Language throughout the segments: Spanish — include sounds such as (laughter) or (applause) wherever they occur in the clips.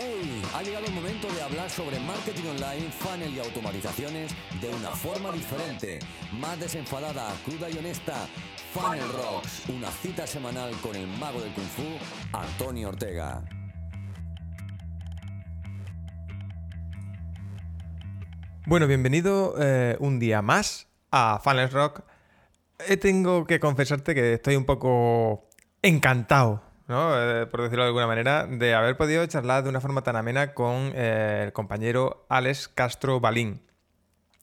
¡Hey! Ha llegado el momento de hablar sobre marketing online, funnel y automatizaciones de una forma diferente, más desenfadada, cruda y honesta. Funnel Rocks, una cita semanal con el mago del kung fu, Antonio Ortega. Bueno, bienvenido eh, un día más a Funnel Rock. Eh, tengo que confesarte que estoy un poco encantado ¿no? Eh, por decirlo de alguna manera, de haber podido charlar de una forma tan amena con eh, el compañero Alex Castro Balín,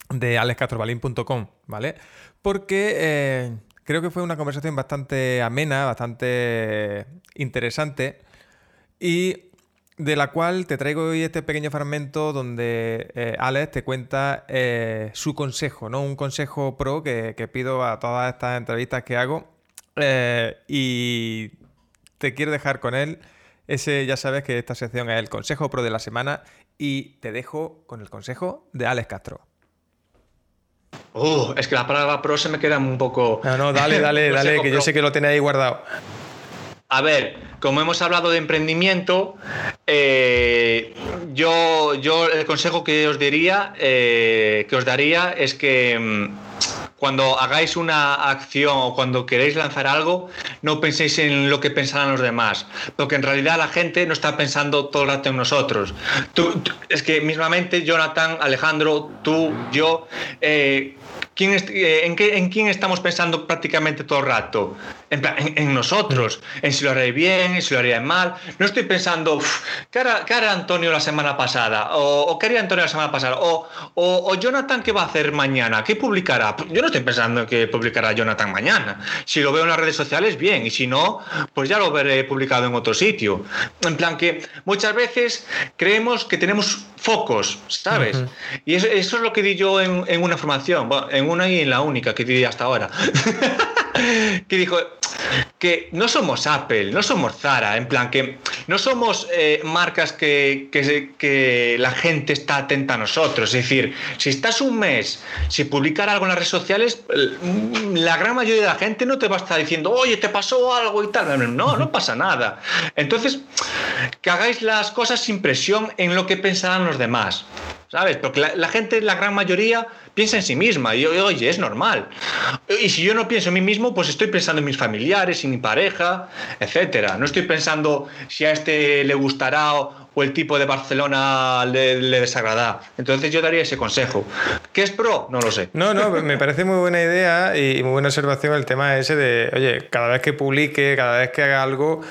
de alexcastrobalín.com, ¿vale? Porque eh, creo que fue una conversación bastante amena, bastante interesante, y de la cual te traigo hoy este pequeño fragmento donde Alex te cuenta su consejo, ¿no? Un consejo pro que, pido a todas estas entrevistas que hago. y te quiero dejar con él. Ese ya sabes que esta sección es el consejo pro de la semana y te dejo con el consejo de Alex Castro. Uh, es que la palabra pro se me queda un poco. No, no, dale, dale, (laughs) dale, que yo sé que lo tenéis ahí guardado. A ver, como hemos hablado de emprendimiento, eh, yo, yo el consejo que os diría, eh, que os daría es que mm, cuando hagáis una acción o cuando queréis lanzar algo, no penséis en lo que pensarán los demás, porque en realidad la gente no está pensando todo el rato en nosotros. es que mismamente Jonathan, Alejandro, tú, yo, eh, eh, en, qué, ¿En quién estamos pensando prácticamente todo el rato? En, en, nosotros, en si lo haré bien, en si lo haría mal. No estoy pensando, ¿qué hará, Antonio la semana pasada? O, ¿qué haría Antonio la semana pasada? O, o, Jonathan, ¿qué va a hacer mañana? ¿Qué publicará? Yo no estoy pensando en qué publicará Jonathan mañana. Si lo veo en las redes sociales, bien. Y si no, pues ya lo veré publicado en otro sitio. En plan que muchas veces creemos que tenemos focos, ¿sabes? Y eso, eso, es lo que di yo en, en una formación. en una y en la única que di hasta ahora. (laughs) que dijo que no somos Apple, no somos Zara, en plan que no somos eh, marcas que, que, la gente está atenta a nosotros. Es decir, si estás un mes sin publicar algo en las redes sociales, la gran mayoría de la gente no te va a estar diciendo, oye, te pasó algo y tal. No, no pasa nada. Entonces, que hagáis las cosas sin presión en lo que pensarán los demás. ¿Sabes? Porque la, gente, la gran mayoría, piensa en sí misma y oye, es normal. Y si yo no pienso en mí mismo, pues estoy pensando en mis familiares, en mi pareja, etcétera. No estoy pensando si a este le gustará o, el tipo de Barcelona le, le, desagrada. Entonces yo daría ese consejo. ¿Qué es pro? No lo sé. No, no, me parece muy buena idea y muy buena observación el tema ese de, oye, cada vez que publique, cada vez que haga algo,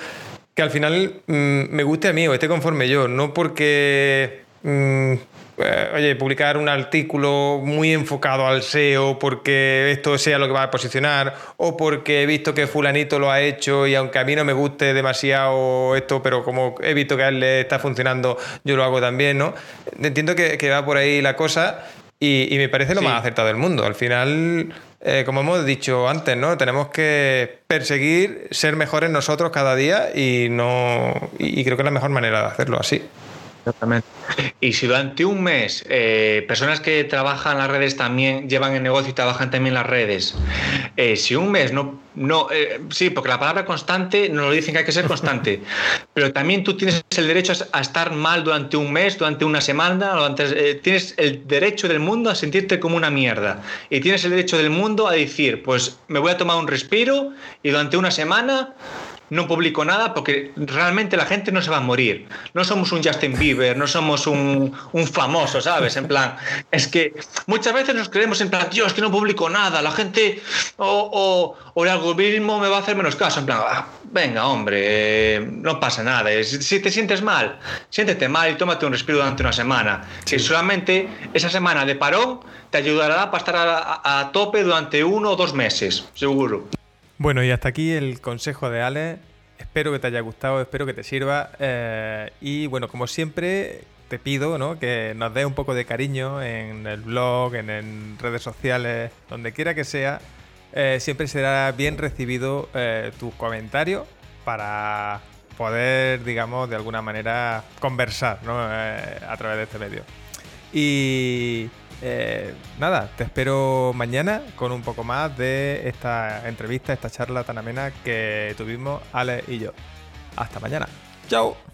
que al final mm, me guste a mí o esté conforme yo, no porque... Mm, eh, oye, publicar un artículo muy enfocado al SEO porque esto sea lo que va a posicionar o porque he visto que fulanito lo ha hecho y aunque a mí no me guste demasiado esto, pero como he visto que a él le está funcionando, yo lo hago también, ¿no? Entiendo que, va por ahí la cosa y, me parece lo más acertado del mundo. Al final, eh, como hemos dicho antes, ¿no? Tenemos que perseguir ser mejores nosotros cada día y no y creo que es la mejor manera de hacerlo así. Exactamente. Y si durante un mes eh, personas que trabajan las redes también llevan el negocio y trabajan también las redes, eh, si un mes no, no eh, sí, porque la palabra constante nos lo dicen que hay que ser constante, (laughs) pero también tú tienes el derecho a estar mal durante un mes, durante una semana, durante, tienes el derecho del mundo a sentirte como una mierda y tienes el derecho del mundo a decir, pues me voy a tomar un respiro y durante una semana no publico nada porque realmente la gente no se va a morir. No somos un Justin Bieber, no somos un, famoso, ¿sabes? En plan, es que muchas veces nos creemos en plan, Dios, que no publico nada, la gente o, o, el algoritmo me va a hacer menos caso. En plan, ah, venga, hombre, no pasa nada. Si te sientes mal, siéntete mal y tómate un respiro durante una semana. Que solamente esa semana de parón te ayudará para estar a, a tope durante uno o dos meses, seguro. Bueno, y hasta aquí el consejo de Ale. Espero que te haya gustado, espero que te sirva. Eh, y bueno, como siempre, te pido ¿no? que nos dé un poco de cariño en el blog, en, redes sociales, donde quiera que sea. Eh, siempre será bien recibido eh, tu comentario para poder, digamos, de alguna manera conversar ¿no? a través de este medio. Y eh, nada, te espero mañana con un poco más de esta entrevista, esta charla tan amena que tuvimos Ale y yo. Hasta mañana. Chao.